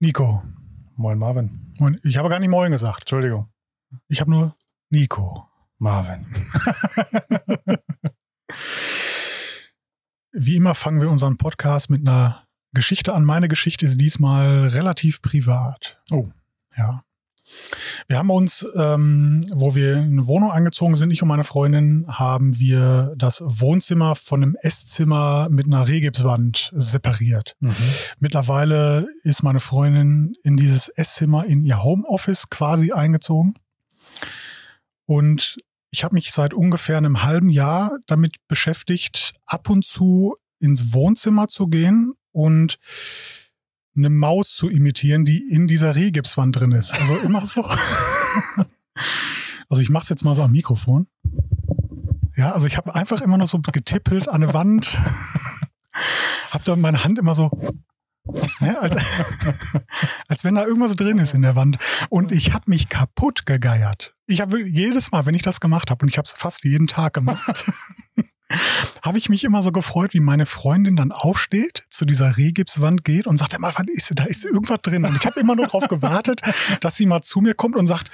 Nico. Moin Marvin. Moin. Ich habe gar nicht Moin gesagt. Entschuldigung. Ich habe nur Nico. Marvin. Wie immer fangen wir unseren Podcast mit einer Geschichte an. Meine Geschichte ist diesmal relativ privat. Oh. Ja. Wir haben uns, ähm, wo wir in eine Wohnung eingezogen sind, ich und meine Freundin, haben wir das Wohnzimmer von einem Esszimmer mit einer Rehgipswand separiert. Mhm. Mittlerweile ist meine Freundin in dieses Esszimmer in ihr Homeoffice quasi eingezogen. Und ich habe mich seit ungefähr einem halben Jahr damit beschäftigt, ab und zu ins Wohnzimmer zu gehen und eine Maus zu imitieren, die in dieser Rehgipswand drin ist. Also immer so. Also ich mache es jetzt mal so am Mikrofon. Ja, also ich habe einfach immer nur so getippelt an eine Wand. hab dann meine Hand immer so ne, als, als wenn da irgendwas drin ist in der Wand. Und ich habe mich kaputt gegeiert. Ich habe jedes Mal, wenn ich das gemacht habe, und ich habe es fast jeden Tag gemacht, habe ich mich immer so gefreut, wie meine Freundin dann aufsteht, zu dieser Rehgipswand geht und sagt immer, was ist, da ist irgendwas drin. Und ich habe immer nur darauf gewartet, dass sie mal zu mir kommt und sagt,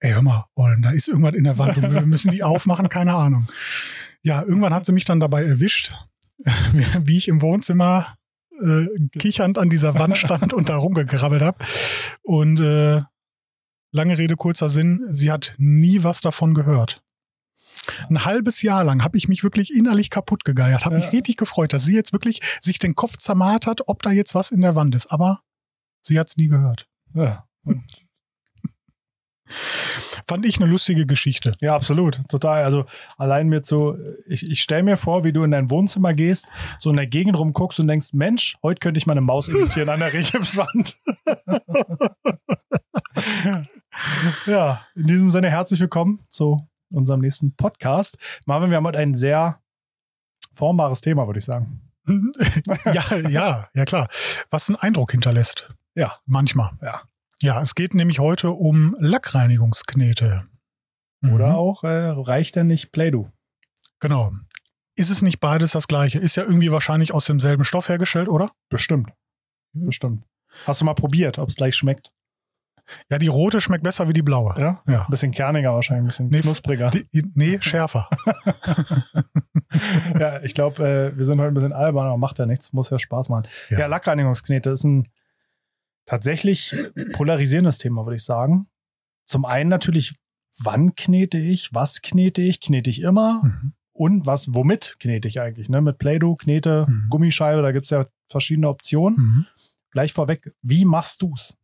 ey, hör mal, Ollen, da ist irgendwas in der Wand und wir müssen die aufmachen, keine Ahnung. Ja, irgendwann hat sie mich dann dabei erwischt, wie ich im Wohnzimmer äh, kichernd an dieser Wand stand und da rumgekrabbelt habe. Und äh, lange Rede, kurzer Sinn, sie hat nie was davon gehört. Ein halbes Jahr lang habe ich mich wirklich innerlich kaputt gegeiert, habe Ja. mich richtig gefreut, dass sie jetzt wirklich sich den Kopf zermarrt hat, ob da jetzt was in der Wand ist. Aber sie hat es nie gehört. Ja. Fand ich eine lustige Geschichte. ja, absolut. Total. Also allein mir zu, ich, ich stelle mir vor, wie du in dein Wohnzimmer gehst, so in der Gegend rumguckst und denkst, Mensch, heute könnte ich mal eine Maus imitieren an der Regipswand. ja, in diesem Sinne herzlich willkommen zu unserem nächsten Podcast. Marvin, wir haben heute ein sehr formbares Thema, würde ich sagen. ja, ja, ja klar. Was einen Eindruck hinterlässt. Ja. Manchmal. Ja. Ja, es geht nämlich heute um Lackreinigungsknete. Oder Mhm. auch, äh, reicht denn nicht Play-Doh? Genau. Ist es nicht beides das gleiche? Ist ja irgendwie wahrscheinlich aus demselben Stoff hergestellt, oder? Bestimmt. Bestimmt. Hast du mal probiert, ob es gleich schmeckt? Ja, die rote schmeckt besser wie die blaue. Ja? Ja. Ein bisschen kerniger wahrscheinlich, ein bisschen Nee, knuspriger. Die, nee, schärfer. ja, ich glaube, äh, wir sind heute ein bisschen albern, aber macht ja nichts. Muss ja Spaß machen. Ja, Ja. Lackreinigungsknete ist ein tatsächlich polarisierendes Thema, würde ich sagen. Zum einen natürlich, wann knete ich, was knete ich, knete ich immer Mhm. und was, womit knete ich eigentlich? Ne? Mit Play-Doh, Knete, Mhm. Gummischeibe, da gibt es ja verschiedene Optionen. Mhm. Gleich vorweg, wie machst du's?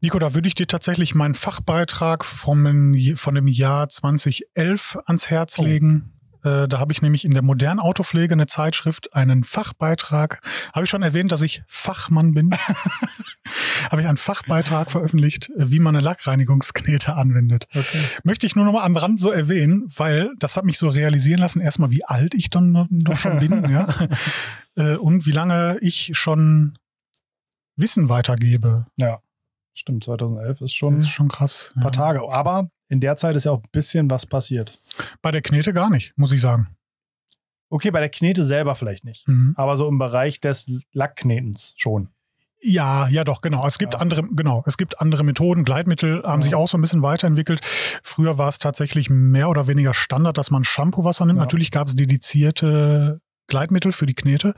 Nico, da würde ich dir tatsächlich meinen Fachbeitrag vom, von dem Jahr 2011 ans Herz Oh. legen. Äh, Da habe ich nämlich in der modernen Autopflege eine Zeitschrift einen Fachbeitrag. Habe ich schon erwähnt, dass ich Fachmann bin? habe ich einen Fachbeitrag veröffentlicht, wie man eine Lackreinigungsknete anwendet. Okay. Möchte ich nur noch mal am Rand so erwähnen, weil das hat mich so realisieren lassen, erstmal wie alt ich dann doch schon bin, ja. Äh, Und wie lange ich schon Wissen weitergebe. Ja, stimmt, 2011 ist schon ist schon krass. ein paar ja. Tage. Aber in der Zeit ist ja auch ein bisschen was passiert. Bei der Knete gar nicht, muss ich sagen. Okay, bei der Knete selber vielleicht nicht. Mhm. Aber so im Bereich des Lackknetens schon. Ja, ja doch, genau. Es gibt Ja. andere, genau, es gibt andere Methoden. Gleitmittel haben Ja. sich auch so ein bisschen weiterentwickelt. Früher war es tatsächlich mehr oder weniger Standard, dass man Shampoo-Wasser nimmt. Natürlich gab es dedizierte Gleitmittel für die Knete.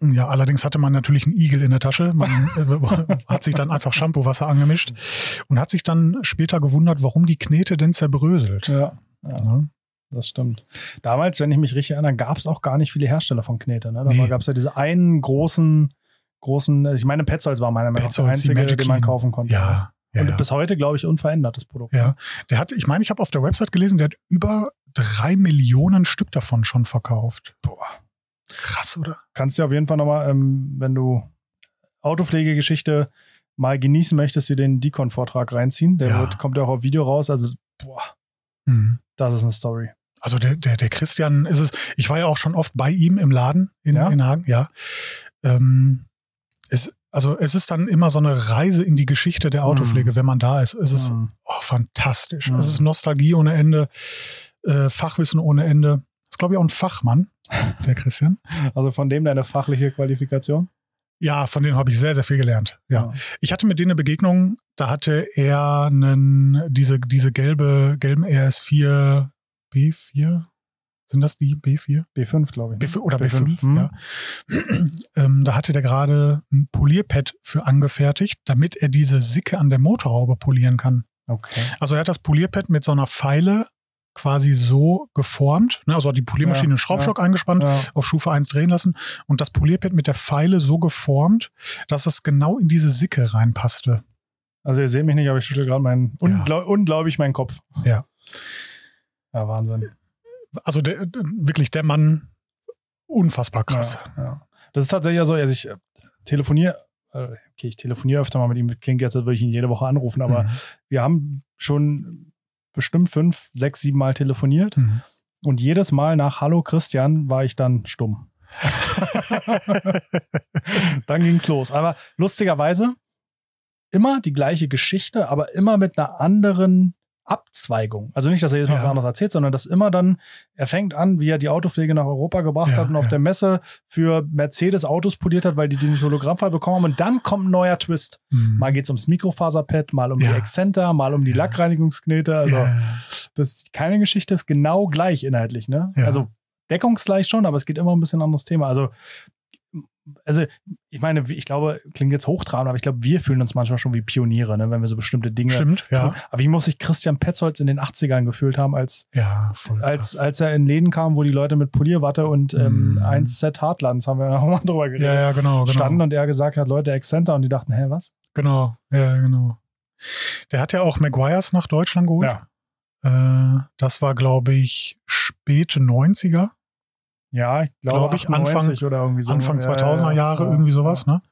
Ja, allerdings hatte man natürlich einen Igel in der Tasche. Man äh, hat sich dann einfach Shampoo-Wasser angemischt und hat sich dann später gewundert, warum die Knete denn zerbröselt. Ja, ja, Ja. das stimmt. Damals, wenn ich mich richtig erinnere, gab es auch gar nicht viele Hersteller von Knete. Ne? Da Nee. gab es ja diese einen großen, großen, ich meine, Petzold war meiner Meinung nach der einzige, den man kaufen konnte. Ja, ja, Und ja. bis heute, glaube ich, unverändert, das Produkt. Ja, der hat, ich meine, ich habe auf der Website gelesen, der hat über drei Millionen Stück davon schon verkauft. Boah. Krass, oder? Kannst du auf jeden Fall nochmal, ähm, wenn du Autopflegegeschichte mal genießen möchtest, dir den Deacon-Vortrag reinziehen. Der Ja. wird, kommt ja auch auf Video raus. Also, boah, Mhm. das ist eine Story. Also der, der, der Christian ist es, ich war ja auch schon oft bei ihm im Laden in, Ja? in Hagen, ja. Ähm, es, also es ist dann immer so eine Reise in die Geschichte der Autopflege, wenn man da ist. Es ist Mhm. oh, fantastisch. Mhm. Es ist Nostalgie ohne Ende, äh, Fachwissen ohne Ende. Ist, glaube ich, auch ein Fachmann, der Christian. Also von dem deine fachliche Qualifikation? Ja, von denen habe ich sehr, sehr viel gelernt. Ja. Ich hatte mit denen eine Begegnung, da hatte er einen, diese, diese gelbe, gelben RS4 B4. Sind das die B4? B5, glaube ich. ne? B5 oder B5, B5, hm. ja. ähm, da hatte der gerade ein Polierpad für angefertigt, damit er diese Sicke an der Motorhaube polieren kann. Okay. Also er hat das Polierpad mit so einer Pfeile quasi so geformt, ne? also hat die Poliermaschine Ja, einen Schraubstock eingespannt, Ja. auf Stufe 1 drehen lassen und das Polierpad mit der Pfeile so geformt, dass es genau in diese Sicke reinpasste. Also ihr seht mich nicht, aber ich schüttel gerade meinen, Ja. unglaub, unglaublich meinen Kopf. Ja. Ja, Wahnsinn. Also der, wirklich der Mann unfassbar krass. Ja, ja. Das ist tatsächlich ja so, also ich äh, telefoniere, äh, okay, ich telefoniere öfter mal mit ihm, klingt jetzt, als würde ich ihn jede Woche anrufen, aber Mhm. wir haben schon bestimmt fünf, sechs, sieben Mal telefoniert Mhm. und jedes Mal nach Hallo Christian war ich dann stumm. dann ging's los. Aber lustigerweise immer die gleiche Geschichte, aber immer mit einer anderen Abzweigung. Also nicht, dass er jetzt noch Ja. was anderes erzählt, sondern dass immer dann, er fängt an, wie er die Autopflege nach Europa gebracht Ja, hat und auf ja. der Messe für Mercedes Autos poliert hat, weil die die nicht hologrammfrei bekommen haben. Und dann kommt ein neuer Twist. Mhm. Mal geht's ums Mikrofaserpad, mal um die Exzenter, mal um die. Lackreinigungsknete. Also das, keine Geschichte ist genau gleich inhaltlich, ne? Ja. Also deckungsgleich schon, aber es geht immer ein bisschen anderes Thema. Also, also ich meine, ich glaube, klingt jetzt hochtrabend, aber ich glaube, wir fühlen uns manchmal schon wie Pioniere, ne, wenn wir so bestimmte Dinge Stimmt, ja. tun. Aber wie muss sich Christian Petzold in den 80ern gefühlt haben, als, Ja, als, als er in Läden kam, wo die Leute mit Polierwatte und ähm, Mhm. 1Z Hartlands, haben wir noch mal drüber geredet, ja, ja, genau, genau. standen und er gesagt hat, Leute, Exzenter und die dachten, hä, was? Genau, ja, genau. Der hat ja auch Maguires nach Deutschland geholt. Äh, das war, glaube ich, späte 90er, Ja, ich glaube, Glaub ich, Anfang- 98 oder irgendwie so. Anfang Ja, 2000er ja, Jahre, ja, irgendwie sowas, ja. ne?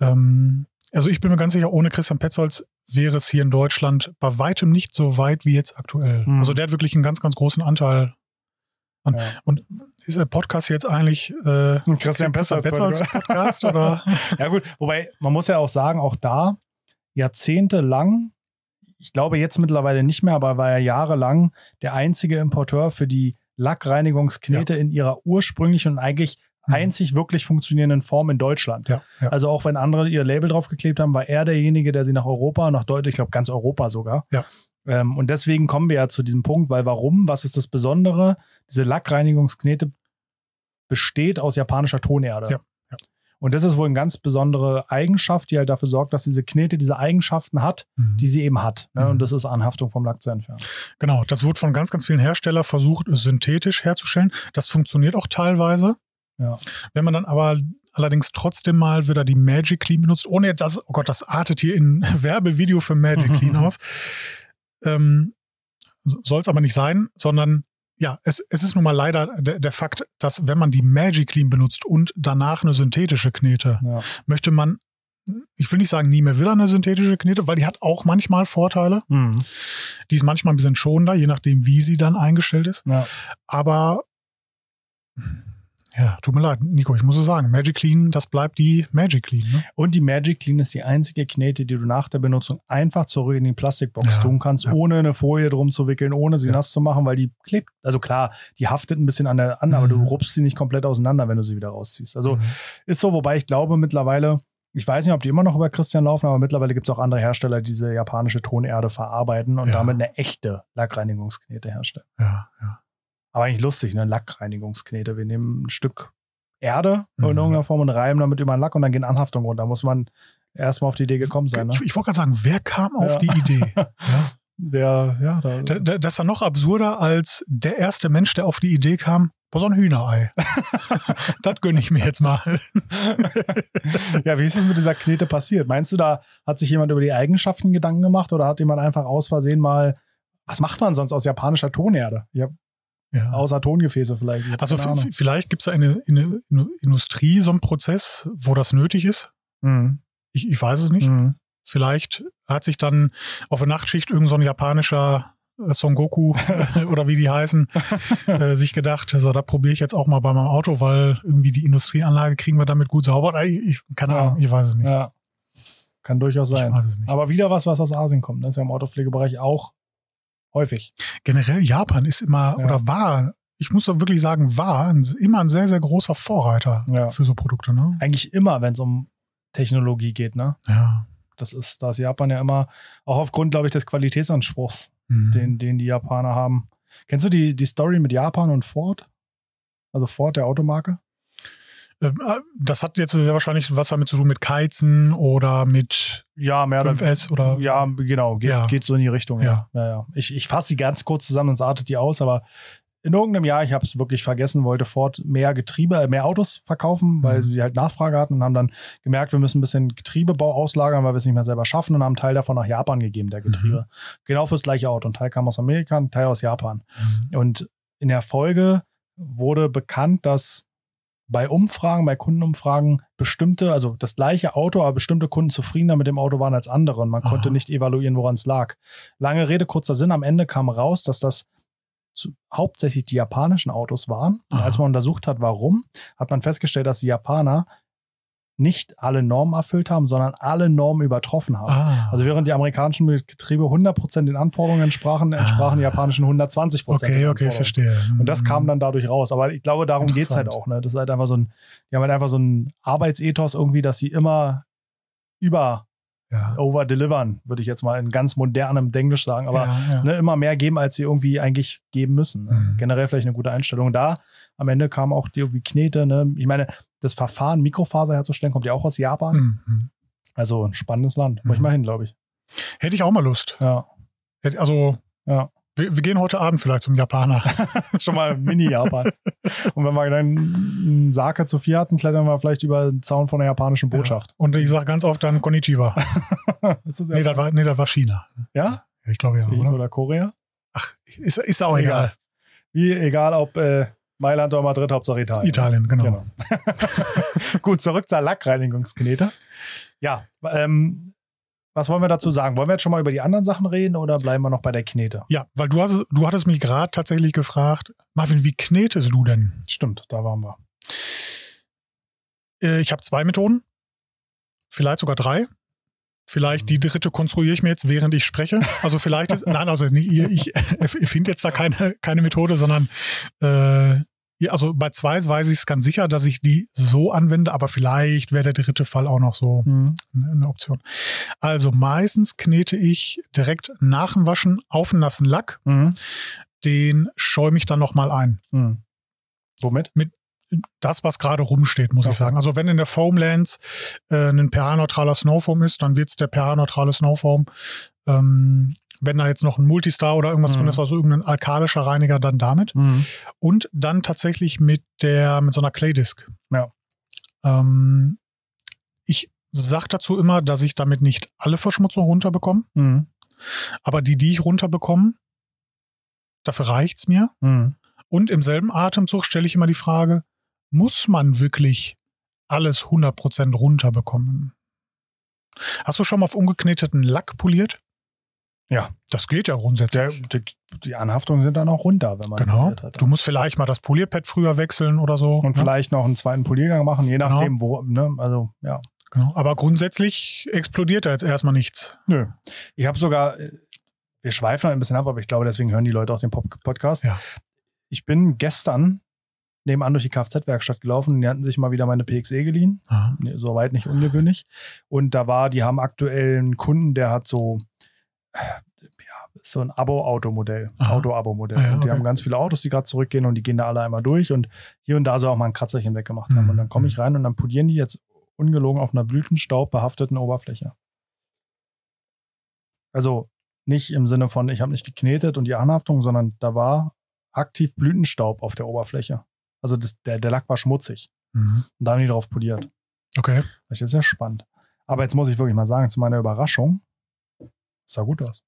Ähm, also ich bin mir ganz sicher, ohne Christian Petzold wäre es hier in Deutschland bei weitem nicht so weit wie jetzt aktuell. Mhm. Also der hat wirklich einen ganz, ganz großen Anteil. Und, Ja. und ist der Podcast jetzt eigentlich äh, Christian Petzold Petzolds Podcast oder? Ja, gut, wobei man muss ja auch sagen, auch da jahrzehntelang, ich glaube jetzt mittlerweile nicht mehr, aber war er jahrelang der einzige Importeur für die Lackreinigungsknete in ihrer ursprünglichen und eigentlich Mhm. einzig wirklich funktionierenden Form in Deutschland. Ja, ja. Also auch wenn andere ihr Label draufgeklebt haben, war er derjenige, der sie nach Europa, nach Deutschland, ich glaube ganz Europa sogar. Ja. Ähm, und deswegen kommen wir ja zu diesem Punkt, weil warum? Was ist das Besondere? Diese Lackreinigungsknete besteht aus japanischer Tonerde. Und das ist wohl eine ganz besondere Eigenschaft, die halt dafür sorgt, dass diese Knete diese Eigenschaften hat, Mhm. die sie eben hat. Ne? Mhm. Und das ist Anhaftung vom Lack zu entfernen. Genau, das wird von ganz, ganz vielen Herstellern versucht, synthetisch herzustellen. Das funktioniert auch teilweise. Ja. Wenn man dann aber allerdings trotzdem mal wieder die Magic Clean benutzt, ohne das, oh Gott, das artet hier in Werbevideo für Magic Clean aus. Ähm, Soll es aber nicht sein, sondern ja, es, es ist nun mal leider der, der Fakt, dass wenn man die Magic Clean benutzt und danach eine synthetische Knete, Ja. möchte man, ich will nicht sagen, nie mehr wieder eine synthetische Knete, weil die hat auch manchmal Vorteile. Mhm. Die ist manchmal ein bisschen schonender, je nachdem, wie sie dann eingestellt ist. Ja. Aber ja, tut mir leid, Nico, ich muss es sagen, Magic Clean, das bleibt die Magic Clean. Ne? Und die Magic Clean ist die einzige Knete, die du nach der Benutzung einfach zurück in die Plastikbox Ja, tun kannst, ja. ohne eine Folie drum zu wickeln, ohne sie Ja. nass zu machen, weil die klebt. Also klar, die haftet ein bisschen an der an, aber Mhm. du rupst sie nicht komplett auseinander, wenn du sie wieder rausziehst. Also Mhm. ist so, wobei ich glaube mittlerweile, ich weiß nicht, ob die immer noch über Christian laufen, aber mittlerweile gibt es auch andere Hersteller, die diese japanische Tonerde verarbeiten und damit eine echte Lackreinigungsknete herstellen. ja, ja. Aber eigentlich lustig, ne? Lackreinigungsknete. Wir nehmen ein Stück Erde in Mhm. irgendeiner Form und reiben damit über den Lack und dann gehen Anhaftungen runter. Da muss man erstmal auf die Idee gekommen sein. Ne? Ich, ich wollte gerade sagen, wer kam auf Ja. die Idee? ja? Der, ja, da, Da- da- Das ist ja noch absurder als der erste Mensch, der auf die Idee kam, boah, so ein Hühnerei. das gönne ich mir jetzt mal. ja, wie ist es mit dieser Knete passiert? Meinst du, da hat sich jemand über die Eigenschaften Gedanken gemacht oder hat jemand einfach aus Versehen mal, was macht man sonst aus japanischer Tonerde? Ja, Ja. außer Tongefäße vielleicht. Also vielleicht gibt es in der in der- in der Industrie so einen Prozess, wo das nötig ist. Mhm. Ich, ich weiß es nicht. Mhm. Vielleicht hat sich dann auf der Nachtschicht irgend so ein japanischer äh, Son Goku oder wie die heißen, äh, sich gedacht, so, da probiere ich jetzt auch mal bei meinem Auto, weil irgendwie die Industrieanlage kriegen wir damit gut sauber. Oder Ich, ich, keine Ja. Ahnung, ich weiß es nicht. Ja. Kann durchaus sein. Aber wieder was, was aus Asien kommt. Das ist ja im Autopflegebereich auch häufig. Generell Japan ist immer Ja. oder war ich muss doch wirklich sagen, war ein, immer ein sehr, sehr großer Vorreiter Ja. für so Produkte. Ne? Eigentlich immer, wenn es um Technologie geht, ne? Ja. Das ist, da ist Japan ja immer, auch aufgrund, glaube ich, des Qualitätsanspruchs, Mhm. den, den die Japaner haben. Kennst du die, die Story mit Japan und Ford? Also Ford, der Automarke? Ähm, äh, Das hat jetzt sehr wahrscheinlich was damit zu tun mit Keizen oder mit Ja, mehr 5S oder. Ja, genau, geht, Ja. geht so in die Richtung, ja. ja. ja, Ich, ich fasse sie ganz kurz zusammen, sonst artet die aus, aber in irgendeinem Jahr, ich habe es wirklich vergessen, wollte Ford mehr Getriebe, äh, mehr Autos verkaufen, weil Mhm. sie halt Nachfrage hatten und haben dann gemerkt, wir müssen ein bisschen Getriebebau auslagern, weil wir es nicht mehr selber schaffen und haben einen Teil davon nach Japan gegeben, der Getriebe. Genau fürs gleiche Auto. Ein Teil kam aus Amerika, ein Teil aus Japan. Mhm. Und in der Folge wurde bekannt, dass bei Umfragen, bei Kundenumfragen bestimmte, also das gleiche Auto, aber bestimmte Kunden zufriedener mit dem Auto waren als andere und man Aha. konnte nicht evaluieren, woran es lag. Lange Rede, kurzer Sinn, am Ende kam raus, dass das zu, hauptsächlich die japanischen Autos waren. Und als man untersucht hat, warum, hat man festgestellt, dass die Japaner nicht alle Normen erfüllt haben, sondern alle Normen übertroffen haben. Ah. Also während die amerikanischen Getriebe 100% den Anforderungen entsprachen, entsprachen die Ah. japanischen 120% okay, okay, verstehe. Und das kam dann dadurch raus. Aber ich glaube, darum geht's halt Interessant. auch. Ne? Das ist halt einfach so ein, die haben halt einfach so ein Arbeitsethos irgendwie, dass sie immer über ja. over delivern, würde ich jetzt mal in ganz modernem Denglisch sagen. Aber ja, ja. ne, immer mehr geben, als sie irgendwie eigentlich geben müssen. Ne? Mhm. Generell vielleicht eine gute Einstellung. Da am Ende kam auch die irgendwie Knete. Ne? Ich meine, das Verfahren, Mikrofaser herzustellen, kommt ja auch aus Japan. Mhm. Also ein spannendes Land. Muss ich Mhm. mal hin, glaube ich. Hätte ich auch mal Lust. Ja. Also, Ja. wir, wir gehen heute Abend vielleicht zum Japaner. Schon mal Mini-Japan. Und wenn wir dann einen Sake zu vier hatten, klettern wir vielleicht über den Zaun von der japanischen Botschaft. Und ich sage ganz oft dann Konnichiwa. Ist das nee, das war, nee, das war China. ja? Ich glaube ja, oder? Oder Korea? Ach, ist, ist auch egal. Wie egal, ob äh, Mailand oder Madrid, Hauptsache Italien. Italien, genau. Genau. Gut, zurück zur Lackreinigungsknete. Ja, ähm, was wollen wir dazu sagen? Wollen wir jetzt schon mal über die anderen Sachen reden oder bleiben wir noch bei der Knete? Ja, weil du, hast, du hattest mich gerade tatsächlich gefragt, Marvin, wie knetest du denn? Stimmt, da waren wir. Äh, Ich habe zwei Methoden, vielleicht sogar drei. Vielleicht die dritte konstruiere ich mir jetzt, während ich spreche. Also vielleicht ist, nein, also nie- ich, ich finde jetzt da keine, keine Methode, sondern äh, also bei zwei weiß ich es ganz sicher, dass ich die so anwende, aber vielleicht wäre der dritte Fall auch noch so Mhm. eine Option. Also meistens knete ich direkt nach dem Waschen auf den nassen Lack, Mhm. den schäume ich dann nochmal ein. Mhm. Womit? Das, was gerade rumsteht, muss Okay. ich sagen. Also wenn in der Foamlands äh, ein pH-neutraler Snowfoam ist, dann wird's der pH-neutrale Snowfoam. Ähm, wenn da jetzt noch ein Multistar oder irgendwas Mhm. drin ist, also irgendein alkalischer Reiniger, dann damit. Mhm. Und dann tatsächlich mit der, mit so einer Claydisc. Ja. Ähm, ich sag dazu immer, dass ich damit nicht alle Verschmutzung runterbekomme, Mhm. aber die, die ich runterbekomme, dafür reicht's mir. Mhm. Und im selben Atemzug stelle ich immer die Frage, muss man wirklich alles 100% runterbekommen? Hast du schon mal auf ungekneteten Lack poliert? Ja. Das geht ja grundsätzlich. Der, die, die Anhaftungen sind dann auch runter, wenn man genau. hat. Du musst vielleicht mal das Polierpad früher wechseln oder so. Und ne? vielleicht noch einen zweiten Poliergang machen, je Genau. nachdem, wo, ne? Also, ja. Genau. Aber grundsätzlich explodiert da jetzt erstmal nichts. Nö. Ich habe sogar, äh, wir schweifen ein bisschen ab, aber ich glaube, deswegen hören die Leute auch den Pop Podcast. Ja. Ich bin gestern nebenan durch die Kfz-Werkstatt gelaufen und die hatten sich mal wieder meine PXE geliehen. Nee, Soweit nicht ungewöhnlich. Und da war, die haben aktuell einen Kunden, der hat so, äh, ja, so ein Abo-Auto-Modell. Auto-Abo-Modell. Ah ja, und die okay. haben ganz viele Autos, die gerade zurückgehen und die gehen da alle einmal durch und hier und da so auch mal ein Kratzerchen weggemacht haben. Mhm. Und dann komme ich rein und dann polieren die jetzt ungelogen auf einer Blütenstaub behafteten Oberfläche. Also nicht im Sinne von, ich habe nicht geknetet und die Anhaftung, sondern da war aktiv Blütenstaub auf der Oberfläche. Also das, der, der Lack war schmutzig. Mhm. Und da haben die drauf poliert. Okay. Das ist ja spannend. Aber jetzt muss ich wirklich mal sagen, zu meiner Überraschung, es sah gut aus.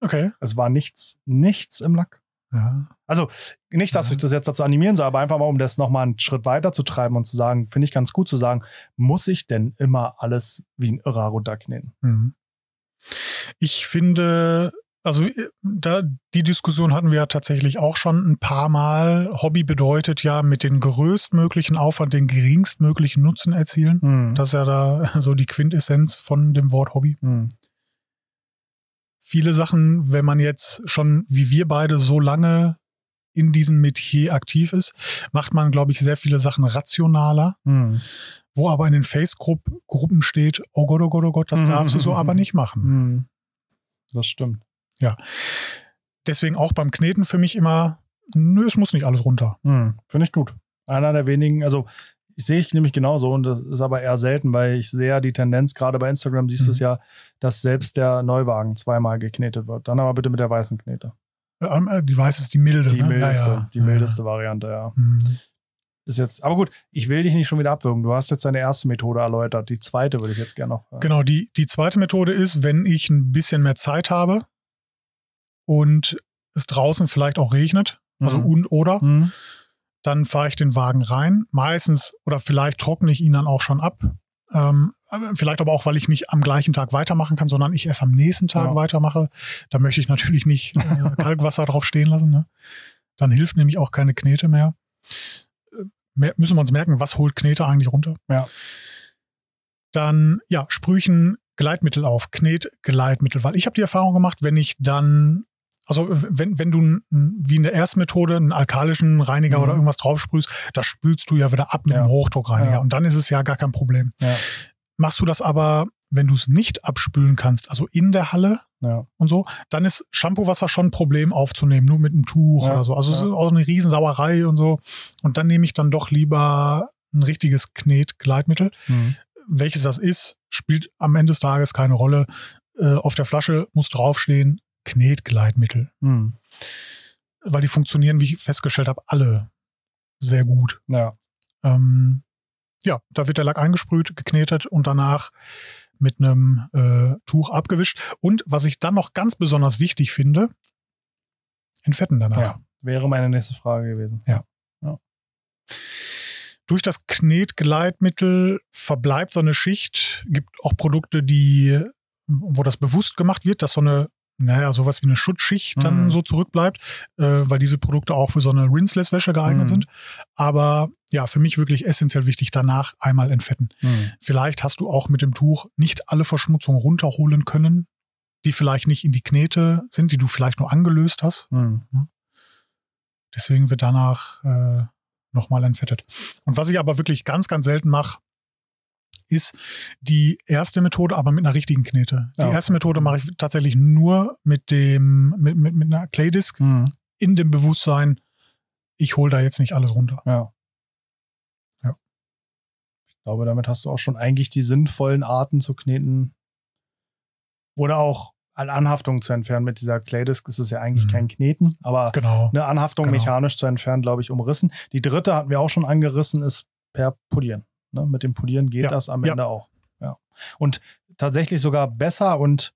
Okay. Es war nichts, nichts im Lack. Ja. Also nicht, dass Ja. ich das jetzt dazu animieren soll, aber einfach mal, um das nochmal einen Schritt weiter zu treiben und zu sagen, finde ich ganz gut zu sagen, muss ich denn immer alles wie ein Irrer runterkneten? Mhm. Ich finde, also äh, da, die Diskussion hatten wir ja tatsächlich auch schon ein paar Mal. Hobby bedeutet ja mit den größtmöglichen Aufwand den geringstmöglichen Nutzen erzielen. Hm. Das ist ja da so die Quintessenz von dem Wort Hobby. Hm. Viele Sachen, wenn man jetzt schon wie wir beide so lange in diesem Metier aktiv ist, macht man, glaube ich, sehr viele Sachen rationaler, Mhm. wo aber in den Facebook-Gruppen steht, oh Gott, oh Gott, oh Gott, das Mhm, darfst du so mhm, aber mhm. nicht machen. Mhm. Das stimmt. Deswegen auch beim Kneten für mich immer, nö, es muss nicht alles runter. Mhm. Finde ich gut. Einer der wenigen, also ich sehe ich nämlich genauso und das ist aber eher selten, weil ich sehe ja die Tendenz, gerade bei Instagram siehst Mhm. du es ja, dass selbst der Neuwagen zweimal geknetet wird. Dann aber bitte mit der weißen Knete. Ähm, äh, Die weiß ist die milde. Die ne? mildeste, Ja, ja. die Ja, mildeste Variante, ja. ja. Mhm. Ist jetzt, aber gut, ich will dich nicht schon wieder abwürgen. Du hast jetzt deine erste Methode erläutert. Die zweite würde ich jetzt gerne noch. äh, Genau, die, die zweite Methode ist, wenn ich ein bisschen mehr Zeit habe und es draußen vielleicht auch regnet, also Mhm. und oder, Mhm. dann fahre ich den Wagen rein. Meistens oder vielleicht trockne ich ihn dann auch schon ab. Ähm, vielleicht aber auch, weil ich nicht am gleichen Tag weitermachen kann, sondern ich erst am nächsten Tag Ja. weitermache. Da möchte ich natürlich nicht äh, Kalkwasser drauf stehen lassen. Ne? Dann hilft nämlich auch keine Knete mehr. Äh, mehr. Müssen wir uns merken, was holt Knete eigentlich runter? Ja. Dann, ja, sprüchen Gleitmittel auf, Knetgleitmittel, weil ich habe die Erfahrung gemacht, wenn ich dann, also wenn, wenn du wie in der ersten Methode einen alkalischen Reiniger Mhm. oder irgendwas draufsprühst, das spülst du ja wieder ab mit Ja. einem Hochdruckreiniger Ja. und dann ist es ja gar kein Problem. Ja. Machst du das aber, wenn du es nicht abspülen kannst, also in der Halle Ja. und so, dann ist Shampoo-Wasser schon ein Problem aufzunehmen, nur mit einem Tuch oder so. Also es ist auch eine Riesensauerei und so. Und dann nehme ich dann doch lieber ein richtiges Knetgleitmittel Mhm. welches das ist, spielt am Ende des Tages keine Rolle. Äh, auf der Flasche muss draufstehen Knetgleitmittel, Mhm. weil die funktionieren, wie ich festgestellt habe, alle sehr gut. Ja. Ähm, ja, da wird der Lack eingesprüht, geknetet und danach mit einem äh, Tuch abgewischt. Und was ich dann noch ganz besonders wichtig finde, entfetten danach. ja. Wäre meine nächste Frage gewesen. Durch das Knetgleitmittel verbleibt so eine Schicht. Gibt auch Produkte, die, wo das bewusst gemacht wird, dass so eine, naja, sowas wie eine Schutzschicht dann Mhm. so zurückbleibt, äh, weil diese Produkte auch für so eine Rinseless-Wäsche geeignet Mhm. sind. Aber ja, für mich wirklich essentiell wichtig, danach einmal entfetten. Mhm. Vielleicht hast du auch mit dem Tuch nicht alle Verschmutzungen runterholen können, die vielleicht nicht in die Knete sind, die du vielleicht nur angelöst hast. Mhm. Deswegen wird danach äh, nochmal entfettet. Und was ich aber wirklich ganz, ganz selten mache, ist die erste Methode, aber mit einer richtigen Knete. Die Ja. erste Methode mache ich tatsächlich nur mit dem, mit, mit, mit einer Claydisc Mhm. in dem Bewusstsein, ich hole da jetzt nicht alles runter. Ja. Ja. Ich glaube, damit hast du auch schon eigentlich die sinnvollen Arten zu kneten. Oder auch an Anhaftung zu entfernen. Mit dieser Claydisc ist es ja eigentlich Mhm. kein Kneten, aber Genau. eine Anhaftung Genau. mechanisch zu entfernen, glaube ich, umrissen. Die dritte hatten wir auch schon angerissen, ist per Polieren. Ne? Mit dem Polieren geht Ja. das am Ja. Ende auch. Ja. Und tatsächlich sogar besser und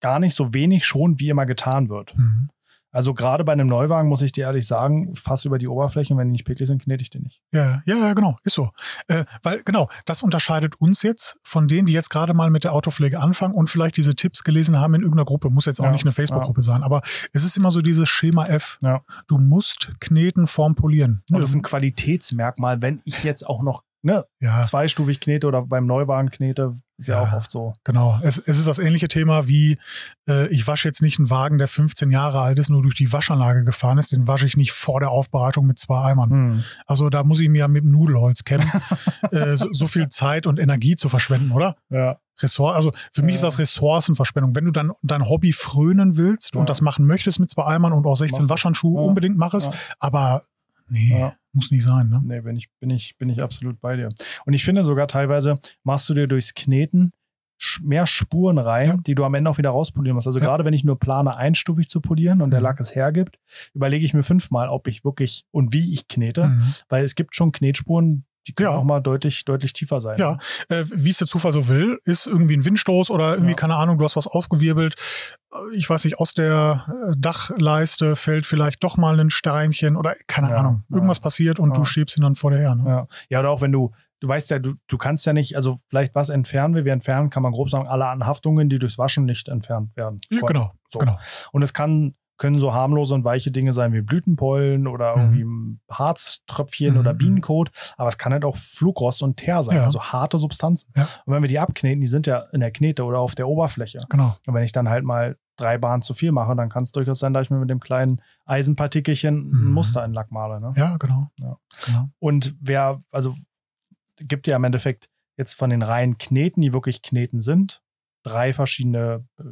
gar nicht so wenig schon, wie immer getan wird. Mhm. Also gerade bei einem Neuwagen muss ich dir ehrlich sagen, fass über die Oberfläche und wenn die nicht picklig sind, knete ich den nicht. Ja, ja, ja, genau, ist so. Äh, weil genau, das unterscheidet uns jetzt von denen, die jetzt gerade mal mit der Autopflege anfangen und vielleicht diese Tipps gelesen haben in irgendeiner Gruppe. Muss jetzt auch Ja, nicht eine Facebook-Gruppe sein, aber es ist immer so dieses Schema F. Ja. Du musst kneten, vorm polieren. Und das ist ein Qualitätsmerkmal, wenn ich jetzt auch noch ne, ja, zweistufig knete oder beim Neuwagen knete, ist ja, Ja. auch oft so. genau. Es, es ist das ähnliche Thema wie, äh, ich wasche jetzt nicht einen Wagen, der 15 Jahre alt ist, nur durch die Waschanlage gefahren ist, den wasche ich nicht vor der Aufbereitung mit zwei Eimern. Hm. Also da muss ich mir mit dem Nudelholz kennen, äh, so, so viel Zeit und Energie zu verschwenden, oder? Ja. Ressort, also für mich Ja. ist das Ressourcenverschwendung. Wenn du dann dein Hobby frönen willst Ja. und das machen möchtest mit zwei Eimern und auch 16 Mach. Waschhandschuhe, Ja. unbedingt mach es. Ja. Aber nee, Ja. muss nicht sein. Ne? Nee, bin ich, bin, ich, bin ich absolut bei dir. Und ich finde sogar teilweise machst du dir durchs Kneten mehr Spuren rein, Ja. die du am Ende auch wieder rauspolieren musst. Also Ja. gerade wenn ich nur plane, einstufig zu polieren und der Mhm. Lack es hergibt, überlege ich mir fünfmal, ob ich wirklich und wie ich knete, Mhm. weil es gibt schon Knetspuren, die können Ja. auch mal deutlich, deutlich tiefer sein. Ja, äh, wie es der Zufall so will, ist irgendwie ein Windstoß oder irgendwie, Ja. keine Ahnung, du hast was aufgewirbelt. Ich weiß nicht, aus der äh, Dachleiste fällt vielleicht doch mal ein Steinchen oder keine Ja, Ahnung. Irgendwas passiert und du schiebst ihn dann vor dir her. Ne? Ja. ja, oder auch wenn du, du weißt ja, du, du kannst ja nicht, also vielleicht was entfernen wir, wir entfernen, kann man grob sagen, alle Anhaftungen, die durchs Waschen nicht entfernt werden. Ja, genau, So. genau. Und es kann, können so harmlose und weiche Dinge sein wie Blütenpollen oder Mhm. irgendwie Harztröpfchen Mhm, oder mhm. Bienenkot, aber es kann halt auch Flugrost und Teer sein, Ja. also harte Substanzen. Ja. Und wenn wir die abkneten, die sind ja in der Knete oder auf der Oberfläche. Genau. Und wenn ich dann halt mal drei Bahnen zu viel mache, dann kann es durchaus sein, dass ich mir mit dem kleinen Eisenpartikelchen ein Mhm. Muster in Lack male. Ne? Ja, genau. Ja. genau. Und wer, also gibt ja im Endeffekt jetzt von den reinen Kneten, die wirklich Kneten sind, drei verschiedene äh,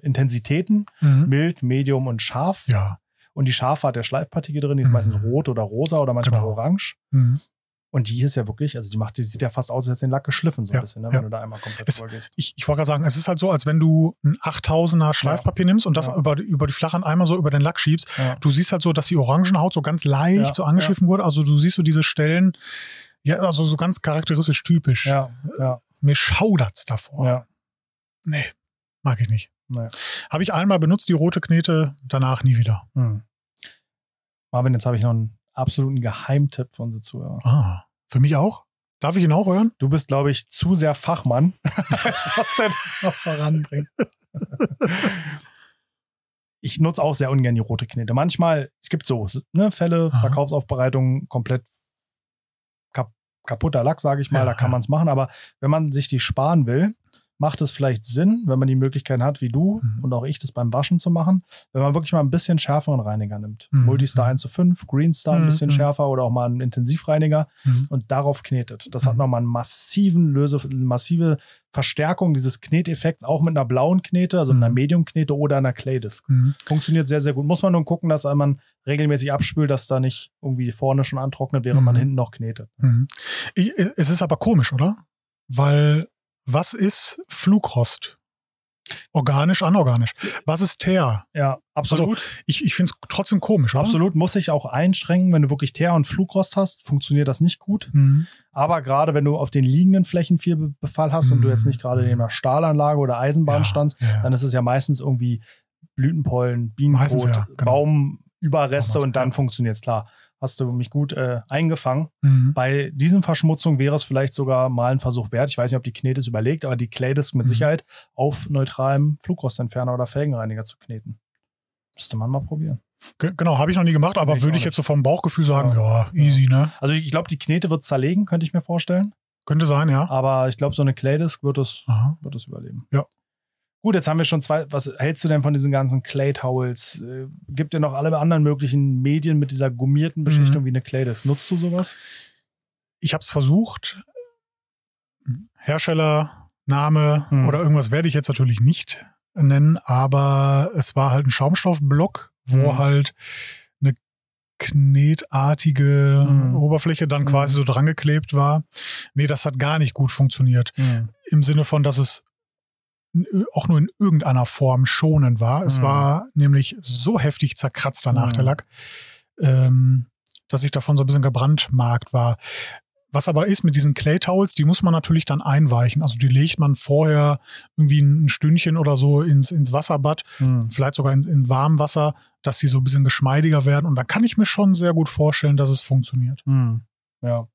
Intensitäten, Mhm. mild, medium und scharf. Ja. Und die scharfe hat der Schleifpartikel drin, die ist Mhm. meistens rot oder rosa oder manchmal Genau. orange. Mhm. Und die ist ja wirklich, also die macht, die sieht ja fast aus, als hätte den Lack geschliffen, so ein Ja, bisschen, ne, ja. wenn du da einmal komplett Es- vorgehst. Ich, ich wollte gerade sagen, es ist halt so, als wenn du ein 8000er Schleifpapier nimmst und das Ja. über, die- über die Flachhand einmal so über den Lack schiebst. Ja. Du siehst halt so, dass die Orangenhaut so ganz leicht Ja, so angeschliffen wurde. Also du siehst so diese Stellen, ja, also so ganz charakteristisch typisch. Ja, ja, Mir schaudert's davor. ja. Nee, mag ich nicht. Nee. Habe ich einmal benutzt, die rote Knete, danach nie wieder. Hm. Marvin, jetzt habe ich noch einen absoluten Geheimtipp für unsere Zuhörer. Ah, für mich auch? Darf ich ihn auch hören? Du bist, glaube ich, zu sehr Fachmann, als was der noch voranbringt. Ich nutze auch sehr ungern die rote Knete. Manchmal, es gibt so ne, Fälle, Aha. Verkaufsaufbereitung, komplett kap kaputter Lack, sage ich mal, Ja, da kann ja. man es machen. Aber wenn man sich die sparen will, macht es vielleicht Sinn, wenn man die Möglichkeit hat, wie du Mhm. und auch ich, das beim Waschen zu machen, wenn man wirklich mal ein bisschen schärferen Reiniger nimmt. Mhm. Multistar 1 zu 5, Greenstar ein Mhm. bisschen Mhm. schärfer oder auch mal einen Intensivreiniger Mhm. und darauf knetet. Das hat Mhm. nochmal einen massiven Löse, massive Verstärkung dieses Kneteffekts, auch mit einer blauen Knete, also einer Mhm. Medium-Knete oder einer Clay-Disc. Mhm. Funktioniert sehr, sehr gut. Muss man nur gucken, dass man regelmäßig abspült, dass da nicht irgendwie vorne schon antrocknet, während Mhm. man hinten noch knetet. Mhm. Ich, es ist aber komisch, oder? Weil was ist Flugrost? Organisch, anorganisch. Was ist Teer? Ja, absolut. Ich, ich finde es trotzdem komisch, oder? absolut. Muss sich auch einschränken, wenn du wirklich Teer- und Flugrost hast, funktioniert das nicht gut. Mhm. Aber gerade wenn du auf den liegenden Flächen viel Be- Befall hast und du Mhm. jetzt nicht gerade in einer Stahlanlage oder Eisenbahn Ja, standst, ja. dann ist es ja meistens irgendwie Blütenpollen, Bienenkot, ja, genau. Baumüberreste und dann funktioniert es klar. Hast du mich gut äh, eingefangen. Mhm. Bei diesen Verschmutzungen wäre es vielleicht sogar mal ein Versuch wert. Ich weiß nicht, ob die Knete es überlegt, aber die Claydisc mit Mhm. Sicherheit auf neutralem Flugrostentferner oder Felgenreiniger zu kneten. Müsste man mal probieren. Ge- Genau, habe ich noch nie gemacht, aber Ich würde ich jetzt so vom Bauchgefühl sagen, ja, Ja. easy, ne? Also ich glaube, die Knete wird zerlegen, könnte ich mir vorstellen. Könnte sein, ja. Aber ich glaube, so eine Claydisc wird es, Aha. wird es überleben. Ja. Gut, jetzt haben wir schon zwei. Was hältst du denn von diesen ganzen Clay-Towels? Äh, gibt dir noch alle anderen möglichen Medien mit dieser gummierten Beschichtung Mhm. wie eine Claydisc? Nutzt du sowas? Ich habe es versucht. Hersteller, Name Hm. oder irgendwas werde ich jetzt natürlich nicht nennen, aber es war halt ein Schaumstoffblock, wo Hm. halt eine knetartige Hm. Oberfläche dann quasi so drangeklebt war. Nee, das hat gar nicht gut funktioniert. Im Sinne von, dass es auch nur in irgendeiner Form schonend war. Es Hm. war nämlich so heftig zerkratzt danach, Hm. der Lack, ähm, dass ich davon so ein bisschen gebrandmarkt war. Was aber ist mit diesen Clay Towels, die muss man natürlich dann einweichen. Also die legt man vorher irgendwie ein Stündchen oder so ins, ins Wasserbad, Hm. vielleicht sogar in, in warmem Wasser, dass sie so ein bisschen geschmeidiger werden. Und da kann ich mir schon sehr gut vorstellen, dass es funktioniert. Hm. Ja.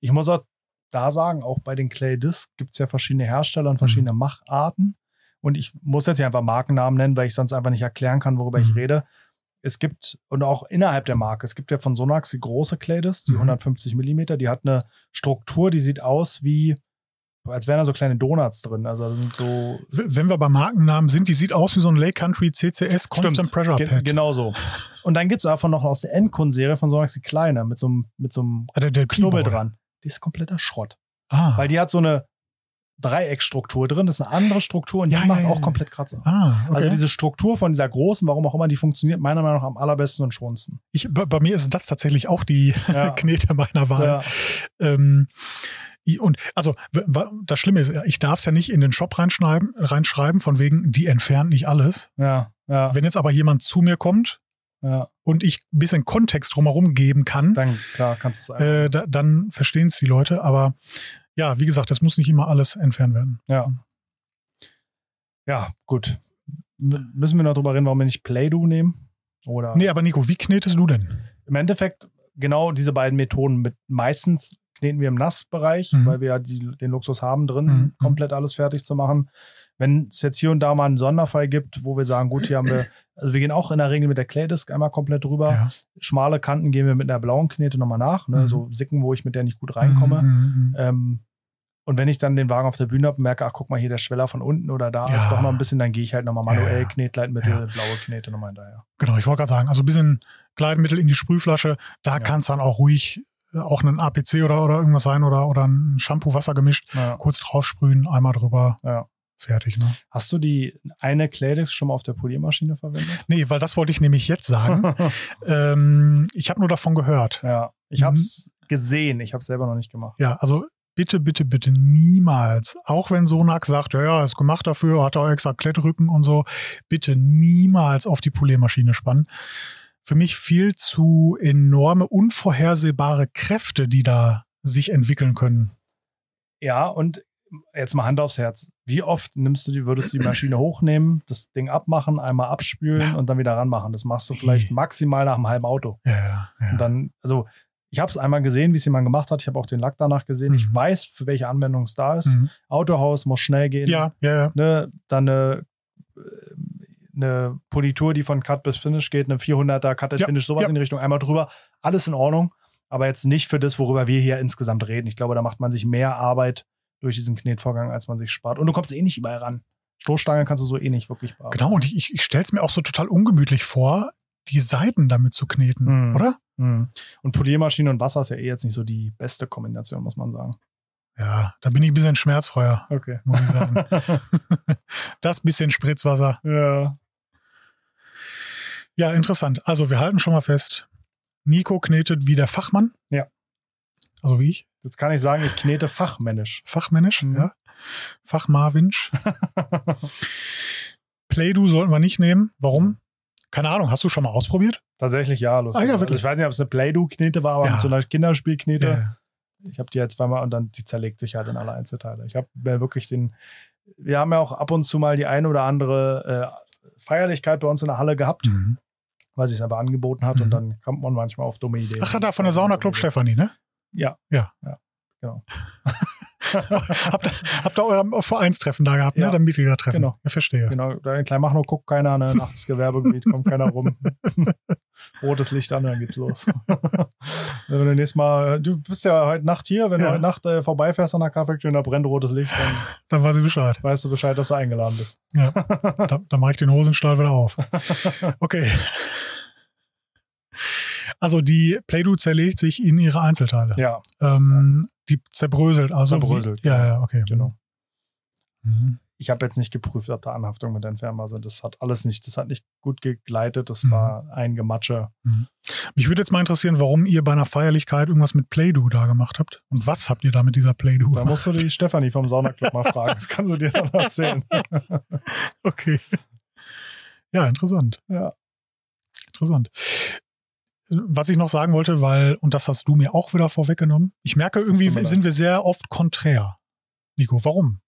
Ich muss auch da sagen, auch bei den Clay Disc gibt es ja verschiedene Hersteller und verschiedene Macharten. Und ich muss jetzt hier einfach Markennamen nennen, weil ich sonst einfach nicht erklären kann, worüber ich Mhm. rede. Es gibt, und auch innerhalb der Marke, es gibt ja von Sonax die große Clay Disc, die Mhm. 150 Millimeter, die hat eine Struktur, die sieht aus wie, als wären da so kleine Donuts drin. Also das sind so. Wenn wir bei Markennamen sind, die sieht aus wie so ein Lake Country CCS Constant Stimmt. Pressure Ge Pad. genau so. Und dann gibt es einfach noch aus der Endkundenserie von Sonax die kleine mit so einem, mit so einem Ah, der, der Knubbel dran. Die ist kompletter Schrott. Ah. Weil die hat so eine Dreieckstruktur drin, das ist eine andere Struktur und Ja, die ja, macht ja, auch komplett Kratzer. ah, okay. Also diese Struktur von dieser großen, warum auch immer, die funktioniert meiner Meinung nach am allerbesten und schonendsten. ich, bei, bei mir ist das tatsächlich auch die. Knete meiner Wahl. Ähm, und also das Schlimme ist, ich darf es ja nicht in den Shop reinschreiben, reinschreiben, von wegen, die entfernt nicht alles. Ja, ja, Wenn jetzt aber jemand zu mir kommt ja. und ich ein bisschen Kontext drumherum geben kann, Dann, klar, kannst du es einfach. äh, da, dann verstehen es die Leute. Aber ja, wie gesagt, es muss nicht immer alles entfernt werden. ja. Ja, gut. M müssen wir noch drüber reden, warum wir nicht Play-Doh nehmen? Oder Nee, aber Nico, wie knetest du denn? im Endeffekt genau diese beiden Methoden mit meistens kneten wir im Nassbereich, Mhm. weil wir ja die, den Luxus haben, drin Mhm. komplett alles fertig zu machen. Wenn es jetzt hier und da mal einen Sonderfall gibt, wo wir sagen, gut, hier haben wir, also wir gehen auch in der Regel mit der Claydisc einmal komplett drüber. Ja. Schmale Kanten gehen wir mit einer blauen Knete nochmal nach, ne? Mhm. so Sicken, wo ich mit der nicht gut reinkomme. Mhm, mhm, Ähm, Und wenn ich dann den Wagen auf der Bühne habe und merke, ach, guck mal hier, der Schweller von unten oder da Ja. ist doch noch ein bisschen, dann gehe ich halt nochmal manuell, Ja. Knetleitmittel, Ja. blaue Knete nochmal hinterher. Genau, ich wollte gerade sagen, also ein bisschen Gleitmittel in die Sprühflasche, da Ja. kann es dann auch ruhig äh, auch ein APC oder, oder irgendwas sein oder, oder ein Shampoo Wasser gemischt, Ja. kurz draufsprühen, einmal drüber, Ja. Fertig. Ne? Hast du die eine Cladex schon mal auf der Poliermaschine verwendet? Nee, weil das wollte ich nämlich jetzt sagen. ähm, ich habe nur davon gehört. ja, ich Mhm. habe es gesehen, ich habe es selber noch nicht gemacht. Ja, also bitte, bitte, bitte niemals, auch wenn Sonax sagt, ja, ja, ist gemacht dafür, hat auch extra Klettrücken und so, bitte niemals auf die Poliermaschine spannen. Für mich viel zu enorme, unvorhersehbare Kräfte, die da sich entwickeln können. Ja, und jetzt mal Hand aufs Herz. Wie oft nimmst du die, würdest du die Maschine hochnehmen, das Ding abmachen, einmal abspülen Ja. und dann wieder ranmachen? Das machst du vielleicht maximal nach einem halben Auto. Ja, ja. Und dann, also ich habe es einmal gesehen, wie es jemand gemacht hat. Ich habe auch den Lack danach gesehen. Ich Mhm. weiß, für welche Anwendung es da ist. Mhm. Autohaus muss schnell gehen. ja, ja, ja. Ne, dann eine, eine Politur, die von Cut bis Finish geht, eine 400er Cut and Ja, Finish, sowas ja. in die Richtung, einmal drüber. Alles in Ordnung. Aber jetzt nicht für das, worüber wir hier insgesamt reden. Ich glaube, da macht man sich mehr Arbeit durch diesen Knetvorgang, als man sich spart. Und du kommst eh nicht überall ran. Stoßstange kannst du so eh nicht wirklich bearbeiten. Genau, und ich, ich stelle es mir auch so total ungemütlich vor, die Seiten damit zu kneten, Mhm. oder? Mhm. Und Poliermaschine und Wasser ist ja eh jetzt nicht so die beste Kombination, muss man sagen. Ja, da bin ich ein bisschen schmerzfreier, Okay. muss ich sagen. das bisschen Spritzwasser. ja. Ja, interessant. Also wir halten schon mal fest, Nico knetet wie der Fachmann. Ja. Also wie ich. Jetzt kann ich sagen, ich knete fachmännisch. Fachmännisch, Mhm. ja. Fachmarwinsch. Playdo sollten wir nicht nehmen. Warum? Keine Ahnung, hast du schon mal ausprobiert? Tatsächlich ja, lustig. Ah, ja, wirklich? Also ich weiß nicht, ob es eine Play-Doh-Knete war, aber Ja. mit so einer Kinderspielknete. Ja. Ich habe die halt zweimal und dann die zerlegt sich halt in alle Einzelteile. Ich habe mir wirklich den. Wir haben ja auch ab und zu mal die eine oder andere äh, Feierlichkeit bei uns in der Halle gehabt, Mhm. weil sich es aber angeboten hat Mhm. und dann kommt man manchmal auf dumme Ideen. Ach, da von der Sauna Club Stefanie, ne? Ja. Ja. Ja, genau. habt, ihr- habt ihr euer Vereinstreffen da gehabt, Ja. ne? Dann Mitgliedertreffen. Genau. Ja, verstehe. Genau, da in Kleinmachnow guckt keiner, ne? nachts Gewerbegebiet, kommt keiner rum. Rotes Licht an, dann geht's los. wenn du nächstes Mal, du bist ja heute Nacht hier, wenn Ja. du heute Nacht äh, vorbeifährst an der Kaffeeküche und da brennt rotes Licht, dann Dann weiß ich Bescheid. weißt du Bescheid, dass du eingeladen bist. Ja. Da, da mache ich den Hosenstall wieder auf. Okay. Also die Play-Doh zerlegt sich in ihre Einzelteile. Ja, Ähm, die zerbröselt. Also Zerbröselt, Wie, ja, ja, okay. genau. Mhm. Ich habe jetzt nicht geprüft, ob da Anhaftung mit entfernen Also das hat alles nicht, das hat nicht gut gegleitet. Das Mhm. war ein Gematsche. Mich würde jetzt mal interessieren, warum ihr bei einer Feierlichkeit irgendwas mit Play-Doh da gemacht habt. Und was habt ihr da mit dieser Play-Doh Da musst du die Stefanie vom Saunaclub mal fragen. Das kannst du dir dann erzählen. Okay. Ja, interessant. Ja. Interessant. Was ich noch sagen wollte, weil, und das hast du mir auch wieder vorweggenommen, ich merke irgendwie sind wir sehr oft konträr. Nico, warum?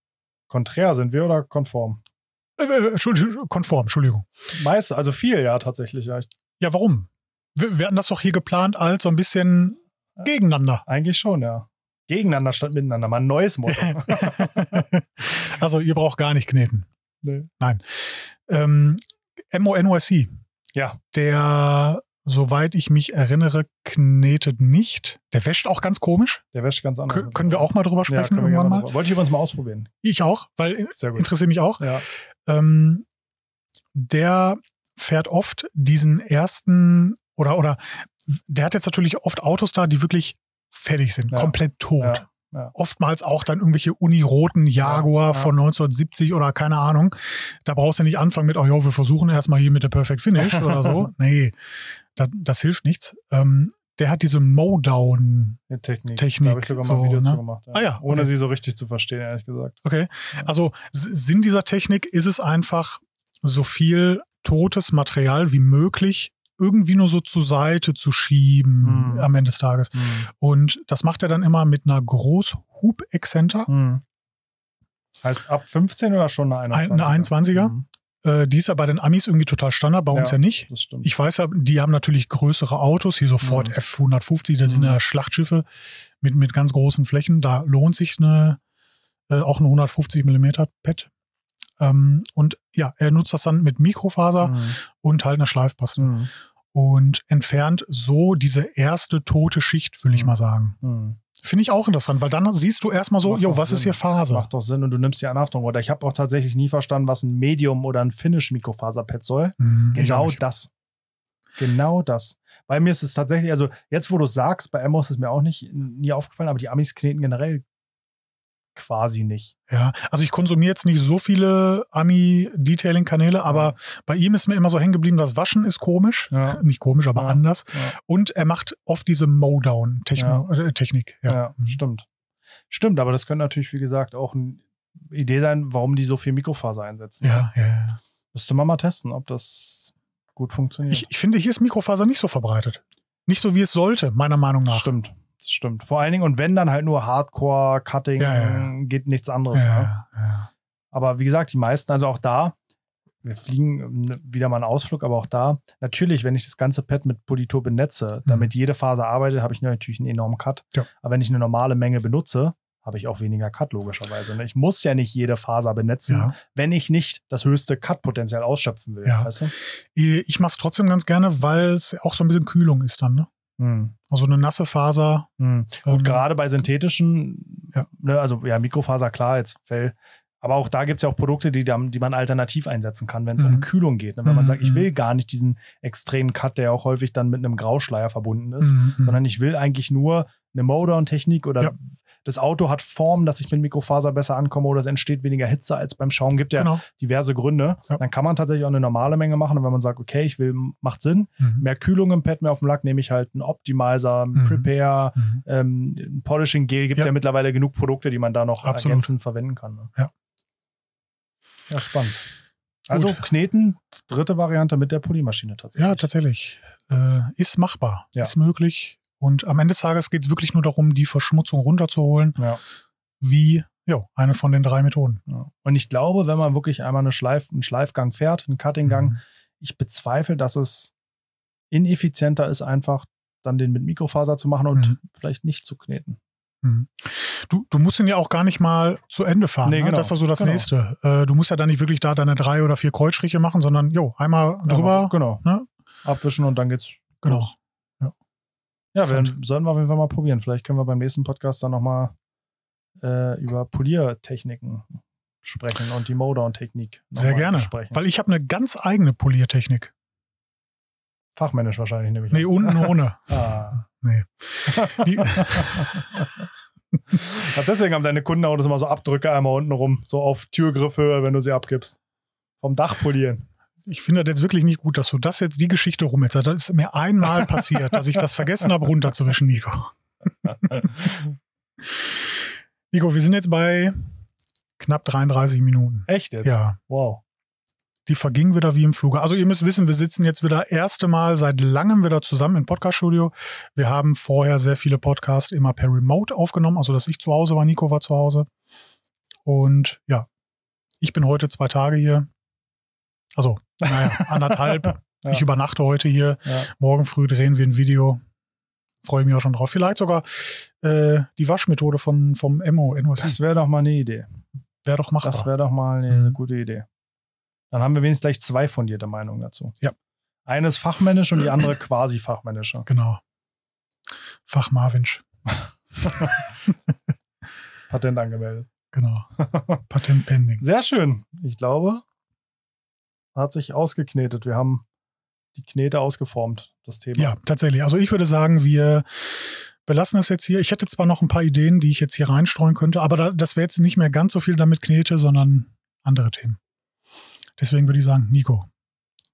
Konträr sind wir oder konform? Äh, äh, Entschuldigung, konform, Entschuldigung. Meist, also viel, ja, tatsächlich. Ja. Ja, warum? Wir, wir hatten das doch hier geplant als so ein bisschen gegeneinander. eigentlich schon, ja. Gegeneinander statt miteinander. Mal ein neues Motto. also ihr braucht gar nicht kneten. nee. Ähm, MONYC, Ja, der, soweit ich mich erinnere, knetet nicht. Der wäscht auch ganz komisch. der wäscht ganz anders. Kö- können wir auch mal drüber ja, sprechen wir irgendwann mal? drüber- Wollte ich übrigens mal ausprobieren. Ich auch, weil interessiert mich auch. Ja, Ähm, der fährt oft diesen ersten oder oder der hat jetzt natürlich oft Autos da, die wirklich fertig sind, Ja. komplett tot. Ja. Oftmals auch dann irgendwelche uniroten Jaguar Ja, ja. von 1970 oder keine Ahnung. Da brauchst du nicht anfangen mit, oh ja, wir versuchen erstmal hier mit der Perfect Finish oder so. Nee, das, das hilft nichts. Ähm, der hat diese Mowdown. die Technik. Da habe ich sogar mal ein Video ne? zu gemacht. Ah ja, Ohne okay. sie so richtig zu verstehen, ehrlich gesagt. Okay. Also Sinn dieser Technik ist es einfach, so viel totes Material wie möglich irgendwie nur so zur Seite zu schieben Hm. am Ende des Tages. Und das macht er dann immer mit einer Großhub-Exzenter. Hm. Heißt ab 15 oder schon eine 21er? Eine 21er? Mhm, Äh, die ist ja bei den Amis irgendwie total Standard, bei uns Ja. ja nicht. das stimmt. Ich weiß ja, die haben natürlich größere Autos, hier so Ford Mhm. F150, das sind Mhm. ja Schlachtschiffe mit, mit ganz großen Flächen. Da lohnt sich eine, äh, auch eine 150 mm PET. Ähm, und ja, er nutzt das dann mit Mikrofaser Mhm. und halt eine Schleifpaste. Mhm. und entfernt so diese erste tote Schicht, will ich Mhm. mal sagen. Hm. Finde ich auch interessant, weil dann siehst du erstmal so, jo, was ist Sinn. hier Faser? Macht doch Sinn und du nimmst die Anhaftung. Oder ich habe auch tatsächlich nie verstanden, was ein Medium oder ein Finish-Mikrofaserpad soll. Hm, auch Genau das. Genau das. Bei mir ist es tatsächlich, also jetzt, wo du es sagst, bei Emos ist mir auch nicht nie aufgefallen, aber die Amis kneten generell quasi nicht. Ja, also ich konsumiere jetzt nicht so viele Ami-Detailing-Kanäle, aber bei ihm ist mir immer so hängen geblieben, das Waschen ist komisch. Ja. Nicht komisch, aber Ja. anders. Ja. Und er macht oft diese Mowdown-Technik. Ja, Ja. Mhm. stimmt. Stimmt, aber das könnte natürlich, wie gesagt, auch eine Idee sein, warum die so viel Mikrofaser einsetzen. Ja, ja, ja. Müsste man mal testen, ob das gut funktioniert. Ich, ich finde, hier ist Mikrofaser nicht so verbreitet. Nicht so, wie es sollte, meiner Meinung nach. stimmt. Das stimmt. Vor allen Dingen, und wenn dann halt nur Hardcore, Cutting, Ja, ja, geht nichts anderes. Ne? Aber wie gesagt, die meisten, also auch da, wir fliegen ähm, wieder mal einen Ausflug, aber auch da, natürlich, wenn ich das ganze Pad mit Politur benetze, damit jede Faser arbeitet, habe ich natürlich einen enormen Cut. Mhm. Aber wenn ich eine normale Menge benutze, habe ich auch weniger Cut, logischerweise. ne? Ich muss ja nicht jede Faser benetzen, Ja. wenn ich nicht das höchste Cut-Potenzial ausschöpfen will. Ja. Weißt du? Ich mache es trotzdem ganz gerne, weil es auch so ein bisschen Kühlung ist dann. Ne? Hm. Also eine nasse Faser. Hm. ähm, Und gerade bei synthetischen, Ja. ne, also ja, Mikrofaser, klar, jetzt Fell. Aber auch da gibt es ja auch Produkte, die, die man alternativ einsetzen kann, wenn es Mhm. um Kühlung geht. Ne? Wenn man Mhm, sagt, ich mhm. will gar nicht diesen extremen Cut, der auch häufig dann mit einem Grauschleier verbunden ist, Mhm, mhm. sondern ich will eigentlich nur eine Modown-Technik oder Ja. Das Auto hat Form, dass ich mit Mikrofaser besser ankomme oder es entsteht weniger Hitze als beim Schauen. Gibt ja Genau. diverse Gründe. Ja. Dann kann man tatsächlich auch eine normale Menge machen. Und wenn man sagt, okay, ich will, macht Sinn, Mhm. mehr Kühlung im Pad, mehr auf dem Lack, nehme ich halt einen Optimizer, einen Mhm. Prepare, Mhm. ähm, ein Polishing Gel. Gibt ja. Ja. mittlerweile genug Produkte, die man da noch Absolut. ergänzend verwenden kann. Ne? Ja. Ja, spannend. Also Gut. Kneten, dritte Variante mit der Polymaschine tatsächlich. Ja, tatsächlich. Äh, ist machbar, Ja. ist möglich. Und am Ende des Tages geht es wirklich nur darum, die Verschmutzung runterzuholen, Ja. wie jo, eine von den drei Methoden. Ja. Und ich glaube, wenn man wirklich einmal eine Schleif, einen Schleifgang fährt, einen Cuttinggang, Mhm. ich bezweifle, dass es ineffizienter ist, einfach dann den mit Mikrofaser zu machen und Mhm. vielleicht nicht zu kneten. Mhm. Du, du musst ihn ja auch gar nicht mal zu Ende fahren. Nee, ne? genau. Das ist ja so das Genau. Nächste. Äh, du musst ja dann nicht wirklich da deine drei oder vier Kreuzstriche machen, sondern jo, einmal drüber. Ja, genau. ne? Abwischen und dann geht's Genau. los. Ja. Wir, sollten wir auf jeden Fall mal probieren. Vielleicht können wir beim nächsten Podcast dann nochmal äh, über Poliertechniken sprechen und die Modown-Technik noch Sehr gerne. besprechen. Weil ich habe eine ganz eigene Poliertechnik. Fachmännisch wahrscheinlich nämlich. Nee, unten ohne. Ah. Nee. Die, deswegen haben deine Kundenautos immer so Abdrücke einmal unten rum, so auf Türgriffhöhe, wenn du sie abgibst. Vom Dach polieren. Ich finde das jetzt wirklich nicht gut, dass du das jetzt die Geschichte rum jetzt. Das ist mir einmal passiert, dass ich das vergessen habe, runterzuwischen, Nico. Nico, wir sind jetzt bei knapp 33 Minuten. Echt jetzt? Ja, Wow. die vergingen wieder wie im Fluge. Also ihr müsst wissen, wir sitzen jetzt wieder erste Mal seit langem wieder zusammen im Podcaststudio. Wir haben vorher sehr viele Podcasts immer per Remote aufgenommen, also dass ich zu Hause war, Nico war zu Hause. Und ja, ich bin heute zwei Tage hier. Also, naja, anderthalb. Ja. Ich übernachte heute hier. Ja. Morgen früh drehen wir ein Video. Freue mich auch schon drauf. Vielleicht sogar äh, die Waschmethode von, vom Emo NOS. Das wäre doch mal eine Idee. wäre doch machbar. Das wäre doch mal eine Mhm. gute Idee. Dann haben wir wenigstens gleich zwei fundierte Meinungen dazu. Ja. Eine ist fachmännisch und die andere quasi fachmännische. Genau. Fach Marvinsch. Patent angemeldet. Genau. Patent pending. Sehr schön. Ich glaube, hat sich ausgeknetet. Wir haben die Knete ausgeformt, das Thema. Ja, tatsächlich. Also ich würde sagen, wir belassen es jetzt hier. Ich hätte zwar noch ein paar Ideen, die ich jetzt hier reinstreuen könnte, aber da, das wäre jetzt nicht mehr ganz so viel damit Knete, sondern andere Themen. Deswegen würde ich sagen, Nico,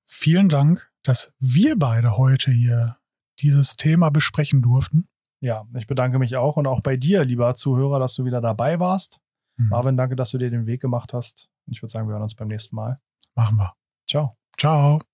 vielen Dank, dass wir beide heute hier dieses Thema besprechen durften. Ja, ich bedanke mich auch und auch bei dir, lieber Zuhörer, dass du wieder dabei warst. Mhm. Marvin, danke, dass du dir den Weg gemacht hast. Ich würde sagen, wir hören uns beim nächsten Mal. Machen wir. Ciao. Ciao.